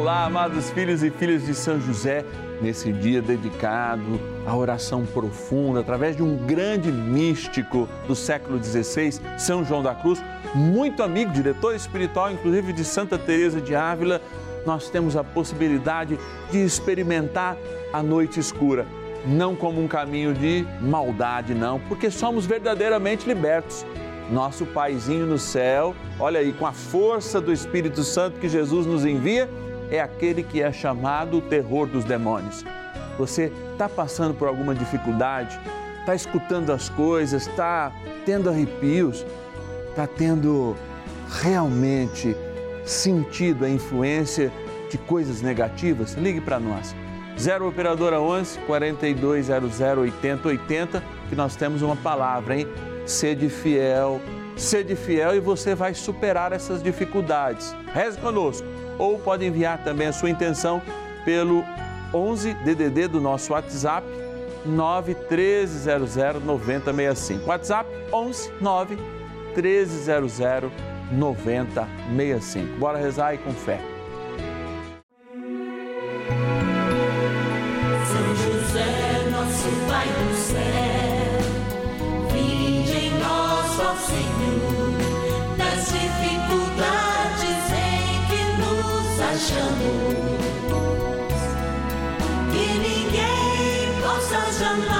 Olá, amados filhos e filhas de São José, nesse dia dedicado à oração profunda, através de um grande místico do século XVI, São João da Cruz, muito amigo, diretor espiritual, inclusive de Santa Teresa de Ávila, nós temos a possibilidade de experimentar a noite escura, não como um caminho de maldade, não, porque somos verdadeiramente libertos. Nosso Paizinho no céu, olha aí, com a força do Espírito Santo que Jesus nos envia, é aquele que é chamado o terror dos demônios. Você está passando por alguma dificuldade, está escutando as coisas, está tendo arrepios, está tendo realmente sentido a influência de coisas negativas? Ligue para nós. 0 Operadora 11 4200 8080, que nós temos uma palavra, hein? Sede fiel, sede fiel e você vai superar essas dificuldades. Reze conosco ou pode enviar também a sua intenção pelo 11 DDD do nosso WhatsApp 91300 9065. WhatsApp 11 9 1300 9065. Bora rezar aí com fé. Possa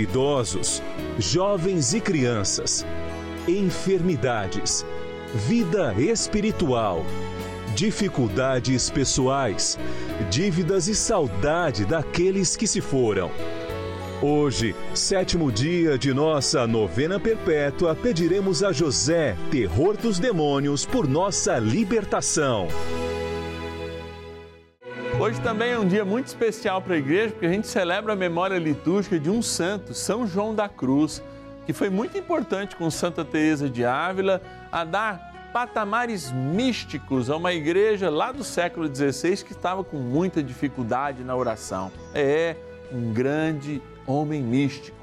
idosos, jovens e crianças, enfermidades, vida espiritual, dificuldades pessoais, dívidas e saudade daqueles que se foram. Hoje, sétimo dia de nossa novena perpétua, pediremos a José, terror dos demônios, por nossa libertação. Hoje também é um dia muito especial para a igreja, porque a gente celebra a memória litúrgica de um santo, São João da Cruz, que foi muito importante com Santa Teresa de Ávila a dar patamares místicos a uma igreja lá do século XVI que estava com muita dificuldade na oração. É um grande homem místico.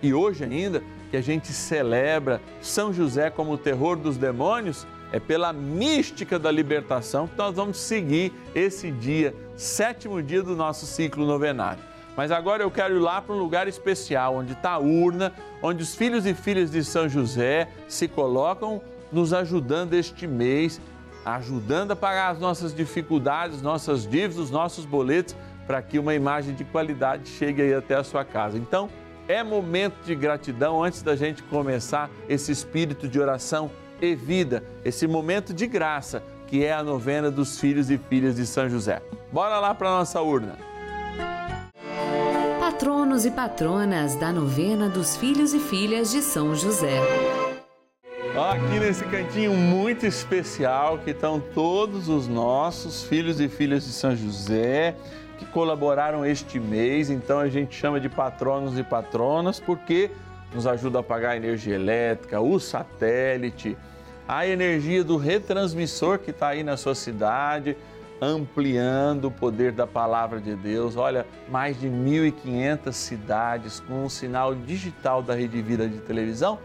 E hoje ainda que a gente celebra São José como o terror dos demônios, é pela mística da libertação que nós vamos seguir esse dia, sétimo dia do nosso ciclo novenário. Mas agora eu quero ir lá para um lugar especial, onde está a urna, onde os filhos e filhas de São José se colocam nos ajudando este mês, ajudando a pagar as nossas dificuldades, nossas dívidas, os nossos boletos, para que uma imagem de qualidade chegue aí até a sua casa. Então, é momento de gratidão antes da gente começar esse espírito de oração e vida, esse momento de graça que é a novena dos filhos e filhas de São José. Bora lá para nossa urna. Patronos e patronas da novena dos filhos e filhas de São José. Aqui nesse cantinho muito especial que estão todos os nossos filhos e filhas de São José que colaboraram este mês. Então a gente chama de patronos e patronas porque nos ajuda a pagar a energia elétrica, o satélite, a energia do retransmissor que está aí na sua cidade, ampliando o poder da palavra de Deus. Olha, mais de 1.500 cidades com um sinal digital da Rede Vida de televisão,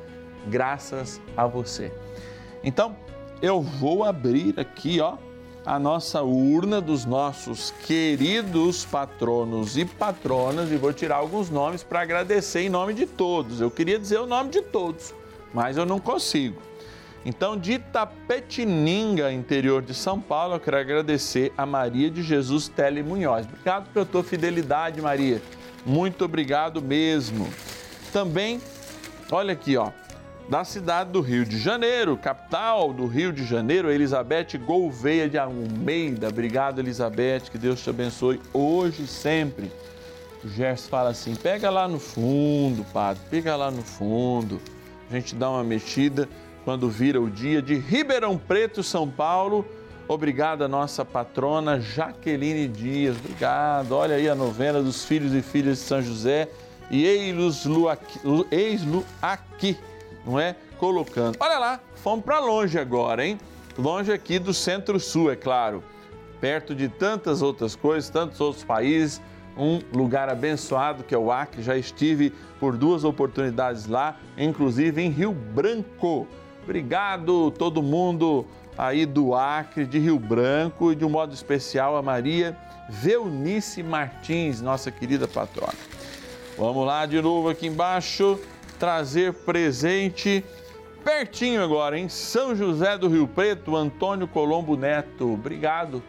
graças a você. Então, eu vou abrir aqui, ó, a nossa urna dos nossos queridos patronos e patronas e vou tirar alguns nomes para agradecer em nome de todos. Eu queria dizer o nome de todos, mas eu não consigo. Então, de Tapetininga, interior de São Paulo, eu quero agradecer a Maria de Jesus Tele Munhoz. Obrigado pela tua fidelidade, Maria. Muito obrigado mesmo. Também, olha aqui, ó, da cidade do Rio de Janeiro, capital do Rio de Janeiro, Elizabeth Gouveia de Almeida. Obrigado, Elizabeth, que Deus te abençoe hoje e sempre. O Gerson fala assim: pega lá no fundo, padre, pega lá no fundo. A gente dá uma mexida quando vira o dia de Ribeirão Preto, São Paulo. Obrigado a nossa patrona Jaqueline Dias. Obrigado. Olha aí a novena dos filhos e filhas de São José. E eis-lo aqui, aqui, não é? Colocando. Olha lá, fomos para longe agora, hein? Longe aqui do Centro-Sul, é claro. Perto de tantas outras coisas, tantos outros países um lugar abençoado que é o Acre. Já estive por duas oportunidades lá, inclusive em Rio Branco. Obrigado todo mundo aí do Acre, de Rio Branco e de um modo especial a Maria Veunice Martins, nossa querida patrona. Vamos lá de novo aqui embaixo, trazer presente pertinho agora, em São José do Rio Preto, Antônio Colombo Neto. Obrigado,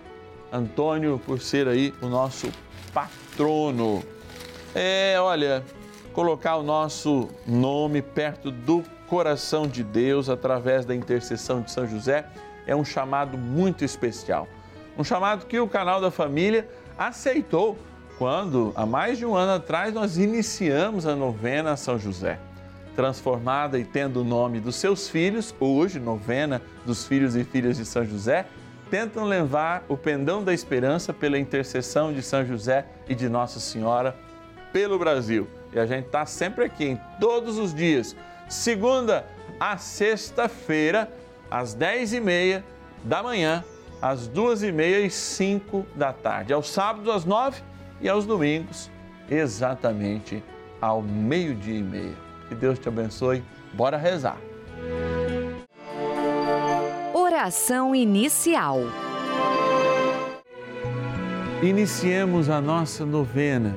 Antônio, por ser aí o nosso patrono. É, olha, colocar o nosso nome perto do coração de Deus através da intercessão de São José é um chamado muito especial. Um chamado que o canal da família aceitou quando, há mais de um ano atrás, nós iniciamos a novena a São José. Transformada e tendo o nome dos seus filhos, hoje, novena dos filhos e filhas de São José, tentam levar o pendão da esperança pela intercessão de São José e de Nossa Senhora pelo Brasil. E a gente está sempre aqui, em todos os dias, segunda a sexta-feira, às dez e meia da manhã, às duas e meia e cinco da tarde. Aos sábados, às nove e aos domingos, exatamente ao meio-dia e meia. Que Deus te abençoe. Bora rezar. Oração inicial. Iniciemos a nossa novena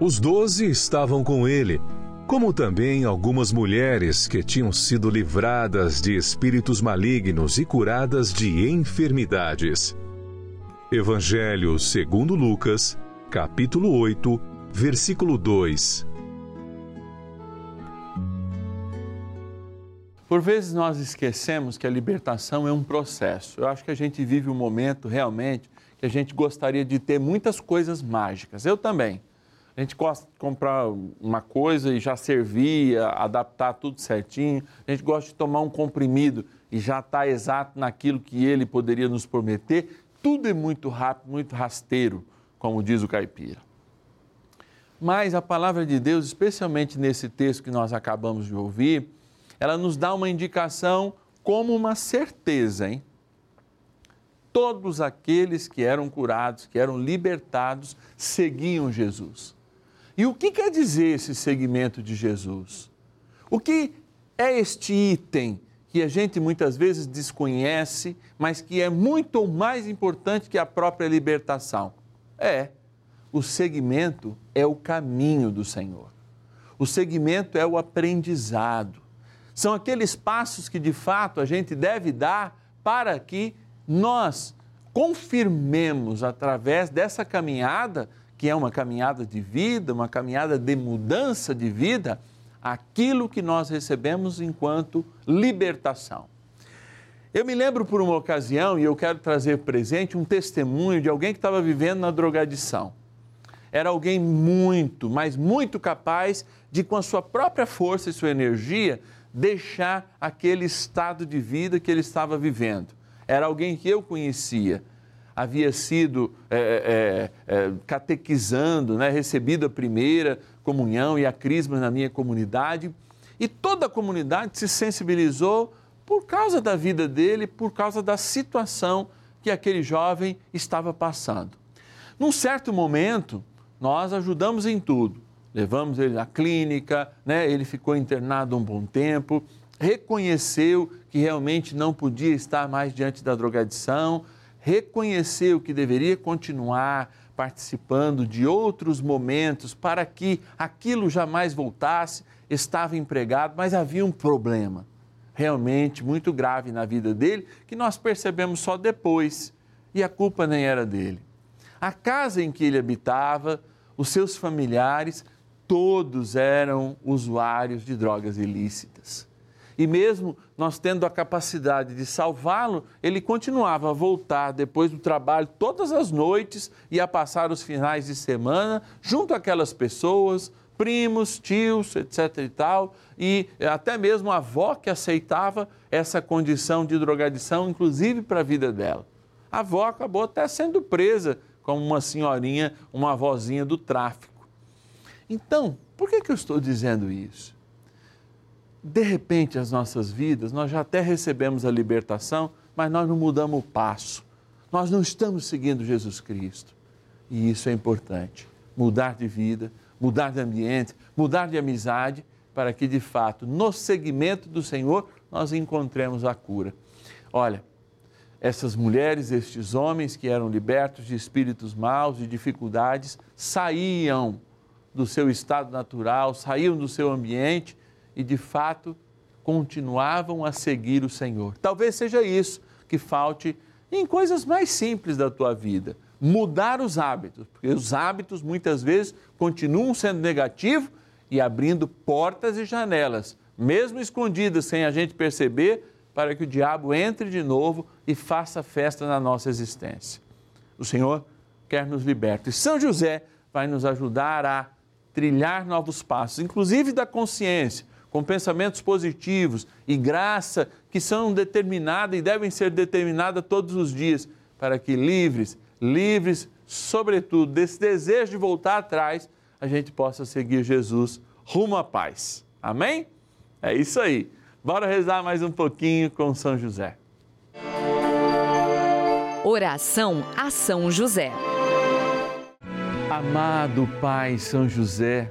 Os doze estavam com ele, como também algumas mulheres que tinham sido livradas de espíritos malignos e curadas de enfermidades. Evangelho segundo Lucas, capítulo 8, versículo 2. Por vezes nós esquecemos que a libertação é um processo. Eu acho que a gente vive um momento realmente que a gente gostaria de ter muitas coisas mágicas. Eu também. A gente gosta de comprar uma coisa e já servir, adaptar tudo certinho. A gente gosta de tomar um comprimido e já está exato naquilo que ele poderia nos prometer. Tudo é muito rápido, muito rasteiro, como diz o caipira. Mas a palavra de Deus, especialmente nesse texto que nós acabamos de ouvir, ela nos dá uma indicação como uma certeza, hein? Todos aqueles que eram curados, que eram libertados, seguiam Jesus. E o que quer dizer esse seguimento de Jesus? O que é este item que a gente muitas vezes desconhece, mas que é muito mais importante que a própria libertação? É, o seguimento é o caminho do Senhor. O seguimento é o aprendizado são aqueles passos que de fato a gente deve dar para que nós confirmemos através dessa caminhada, que é uma caminhada de vida, uma caminhada de mudança de vida, aquilo que nós recebemos enquanto libertação. Eu me lembro por uma ocasião, e eu quero trazer presente um testemunho de alguém que estava vivendo na drogadição. Era alguém muito, mas muito capaz de, com a sua própria força e sua energia, deixar aquele estado de vida que ele estava vivendo. Era alguém que eu conhecia, havia sido é, é, é, catequizando, né, recebido a primeira comunhão e a crisma na minha comunidade, e toda a comunidade se sensibilizou por causa da vida dele, por causa da situação que aquele jovem estava passando. Num certo momento, nós ajudamos em tudo levamos ele à clínica, né? ele ficou internado um bom tempo, reconheceu que realmente não podia estar mais diante da drogadição, reconheceu que deveria continuar participando de outros momentos para que aquilo jamais voltasse, estava empregado, mas havia um problema realmente muito grave na vida dele que nós percebemos só depois e a culpa nem era dele. A casa em que ele habitava, os seus familiares todos eram usuários de drogas ilícitas. E mesmo nós tendo a capacidade de salvá-lo, ele continuava a voltar depois do trabalho todas as noites e a passar os finais de semana junto àquelas pessoas, primos, tios, etc e tal, e até mesmo a avó que aceitava essa condição de drogadição, inclusive para a vida dela. A avó acabou até sendo presa como uma senhorinha, uma avózinha do tráfico. Então, por que, que eu estou dizendo isso? De repente, as nossas vidas, nós já até recebemos a libertação, mas nós não mudamos o passo. Nós não estamos seguindo Jesus Cristo. E isso é importante. Mudar de vida, mudar de ambiente, mudar de amizade, para que de fato, no seguimento do Senhor, nós encontremos a cura. Olha, essas mulheres, estes homens que eram libertos de espíritos maus, de dificuldades, saíam do seu estado natural, saíam do seu ambiente e, de fato, continuavam a seguir o Senhor. Talvez seja isso que falte em coisas mais simples da tua vida. Mudar os hábitos, porque os hábitos muitas vezes continuam sendo negativos e abrindo portas e janelas, mesmo escondidas sem a gente perceber, para que o diabo entre de novo e faça festa na nossa existência. O Senhor quer nos libertar. E São José vai nos ajudar a trilhar novos passos, inclusive da consciência, com pensamentos positivos e graça que são determinadas e devem ser determinadas todos os dias, para que livres, livres, sobretudo, desse desejo de voltar atrás, a gente possa seguir Jesus rumo à paz. Amém? É isso aí. Bora rezar mais um pouquinho com São José. Oração a São José. Amado Pai São José,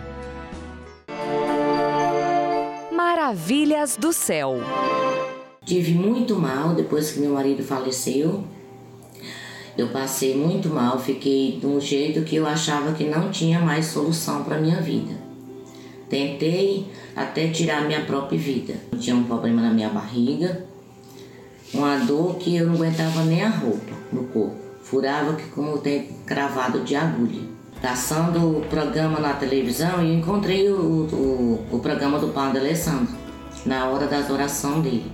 Maravilhas do céu. Tive muito mal depois que meu marido faleceu. Eu passei muito mal, fiquei de um jeito que eu achava que não tinha mais solução para minha vida. Tentei até tirar minha própria vida. Eu tinha um problema na minha barriga, uma dor que eu não aguentava nem a roupa no corpo. Furava que como tem cravado de agulha. Passando o programa na televisão, eu encontrei o, o, o programa do Padre Alessandro, na hora das orações dele.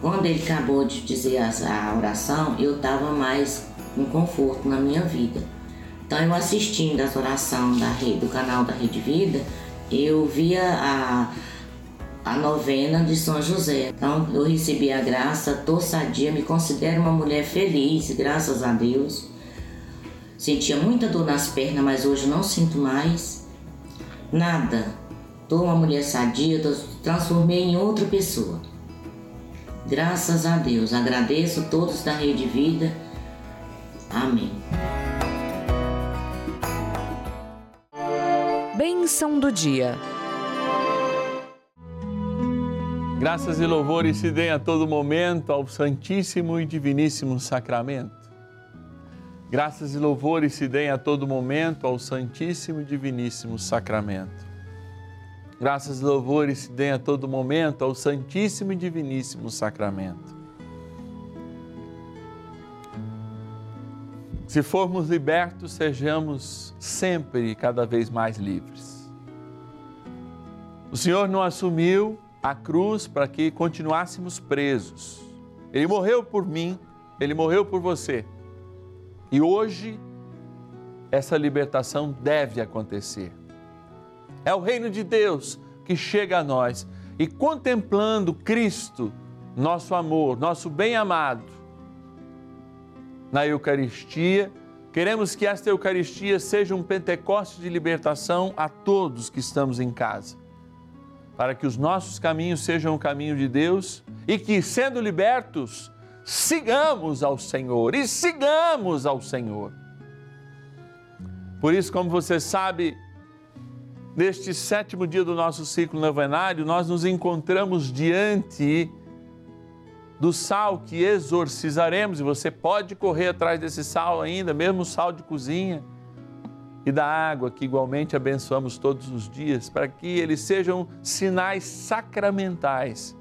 Quando ele acabou de dizer a oração, eu estava mais com conforto na minha vida. Então, eu assistindo as orações da rede, do canal da Rede Vida, eu via a, a novena de São José. Então, eu recebi a graça, tô sadia, me considero uma mulher feliz, graças a Deus. Sentia muita dor nas pernas, mas hoje não sinto mais. Nada. Tô uma mulher sadia, transformei em outra pessoa. Graças a Deus. Agradeço a todos da Rede Vida. Amém. Bênção do dia. Graças e louvores se deem a todo momento ao Santíssimo e Diviníssimo Sacramento. Graças e louvores se deem a todo momento ao Santíssimo e Diviníssimo Sacramento. Graças e louvores se deem a todo momento ao Santíssimo e Diviníssimo Sacramento. Se formos libertos, sejamos sempre e cada vez mais livres. O Senhor não assumiu a cruz para que continuássemos presos. Ele morreu por mim, ele morreu por você. E hoje, essa libertação deve acontecer. É o reino de Deus que chega a nós e contemplando Cristo, nosso amor, nosso bem-amado, na Eucaristia, queremos que esta Eucaristia seja um Pentecoste de libertação a todos que estamos em casa, para que os nossos caminhos sejam o caminho de Deus e que, sendo libertos, sigamos ao Senhor e sigamos ao Senhor. Por isso, como você sabe, neste sétimo dia do nosso ciclo novenário, nós nos encontramos diante do sal que exorcizaremos, e você pode correr atrás desse sal ainda, mesmo sal de cozinha, e da água que igualmente abençoamos todos os dias, para que eles sejam sinais sacramentais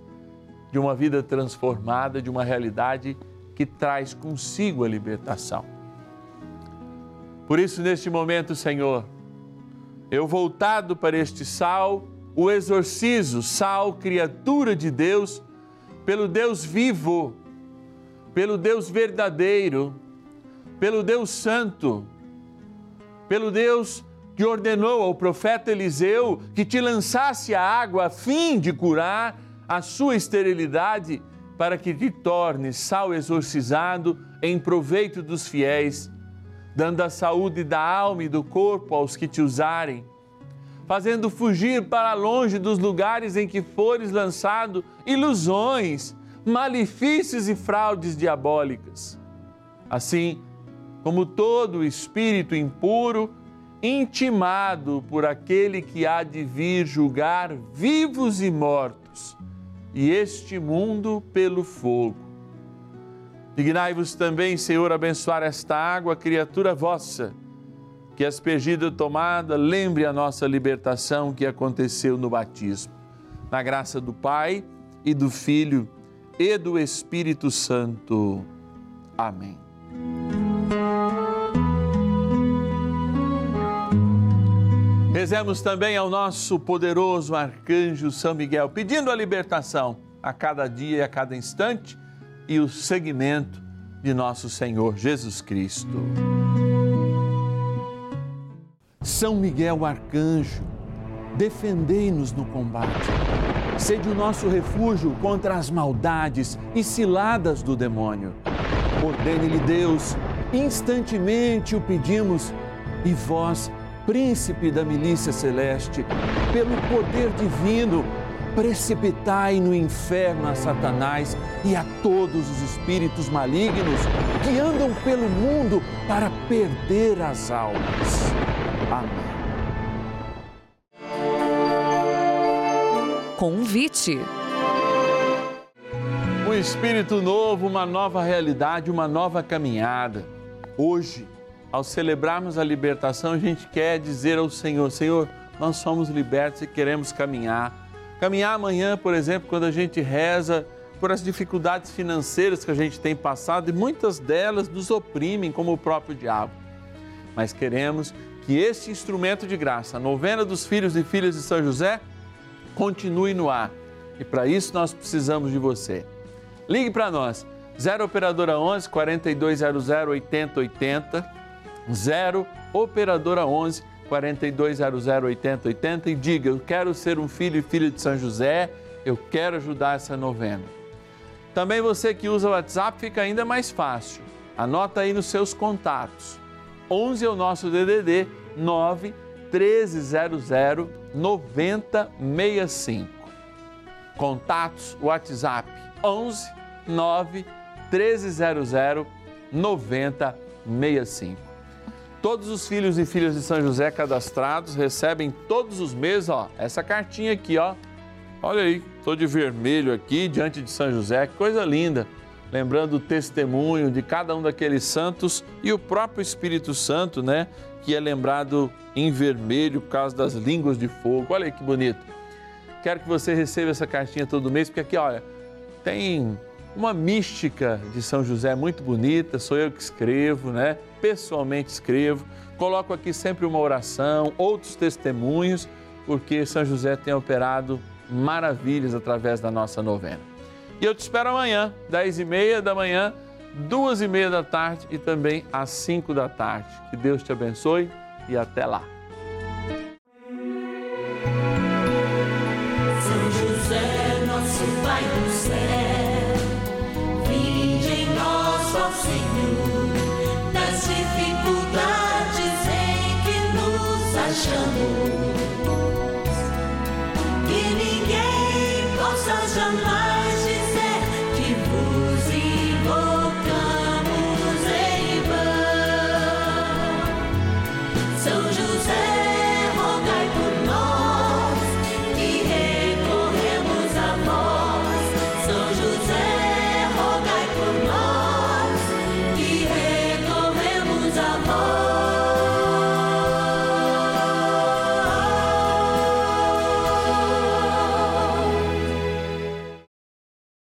de uma vida transformada, de uma realidade que traz consigo a libertação. Por isso, neste momento, Senhor, eu voltado para este sal, o exorcizo, sal, criatura de Deus, pelo Deus vivo, pelo Deus verdadeiro, pelo Deus santo, pelo Deus que ordenou ao profeta Eliseu que te lançasse a água a fim de curar a sua esterilidade, para que te torne sal exorcizado em proveito dos fiéis. Dando a saúde da alma e do corpo aos que te usarem, fazendo fugir para longe dos lugares em que fores lançado ilusões, malefícios e fraudes diabólicas. Assim, como todo espírito impuro, intimado por aquele que há de vir julgar vivos e mortos, e este mundo pelo fogo. Dignai-vos também, Senhor, abençoar esta água, criatura vossa, que aspergida tomada, lembre a nossa libertação que aconteceu no batismo. Na graça do Pai e do Filho e do Espírito Santo. Amém. Rezemos também ao nosso poderoso arcanjo São Miguel, pedindo a libertação a cada dia e a cada instante e o seguimento de nosso Senhor Jesus Cristo. São Miguel arcanjo, defendei-nos no combate. Sede o nosso refúgio contra as maldades e ciladas do demônio. Ordene-lhe Deus, instantemente o pedimos, e vós, príncipe da milícia celeste, pelo poder divino, precipitai no inferno a Satanás e a todos os espíritos malignos que andam pelo mundo para perder as almas. Amém. Convite. Um espírito novo, uma nova realidade, uma nova caminhada. Hoje, ao celebrarmos a libertação, a gente quer dizer ao Senhor: Senhor, nós somos libertos e queremos caminhar. Caminhar amanhã, por exemplo, quando a gente reza por as dificuldades financeiras que a gente tem passado e muitas delas nos oprimem, como o próprio diabo. Mas queremos que este instrumento de graça, a novena dos filhos e filhas de São José, continue no ar. E para isso nós precisamos de você. Ligue para nós, 0 Operadora 11 4200 8080, 0 Operadora 11 4200 8080 e diga: Eu quero ser um filho e filha de São José, eu quero ajudar essa novena. Também você que usa o WhatsApp fica ainda mais fácil. Anota aí nos seus contatos. 11 é o nosso DDD 9 1300 9065. Contatos WhatsApp 11 9 1300 9065. Todos os filhos e filhas de São José cadastrados recebem todos os meses, ó, essa cartinha aqui, ó. Olha aí, tô de vermelho aqui diante de São José, que coisa linda. Lembrando o testemunho de cada um daqueles santos e o próprio Espírito Santo, né, que é lembrado em vermelho por causa das línguas de fogo. Olha aí que bonito. Quero que você receba essa cartinha todo mês, porque aqui, olha, tem uma mística de São José muito bonita, sou eu que escrevo, né? Pessoalmente escrevo, coloco aqui sempre uma oração, outros testemunhos, porque São José tem operado maravilhas através da nossa novena. E eu te espero amanhã, 10 e meia da manhã, duas e meia da tarde e também às 5 da tarde. Que Deus te abençoe e até lá. somebody.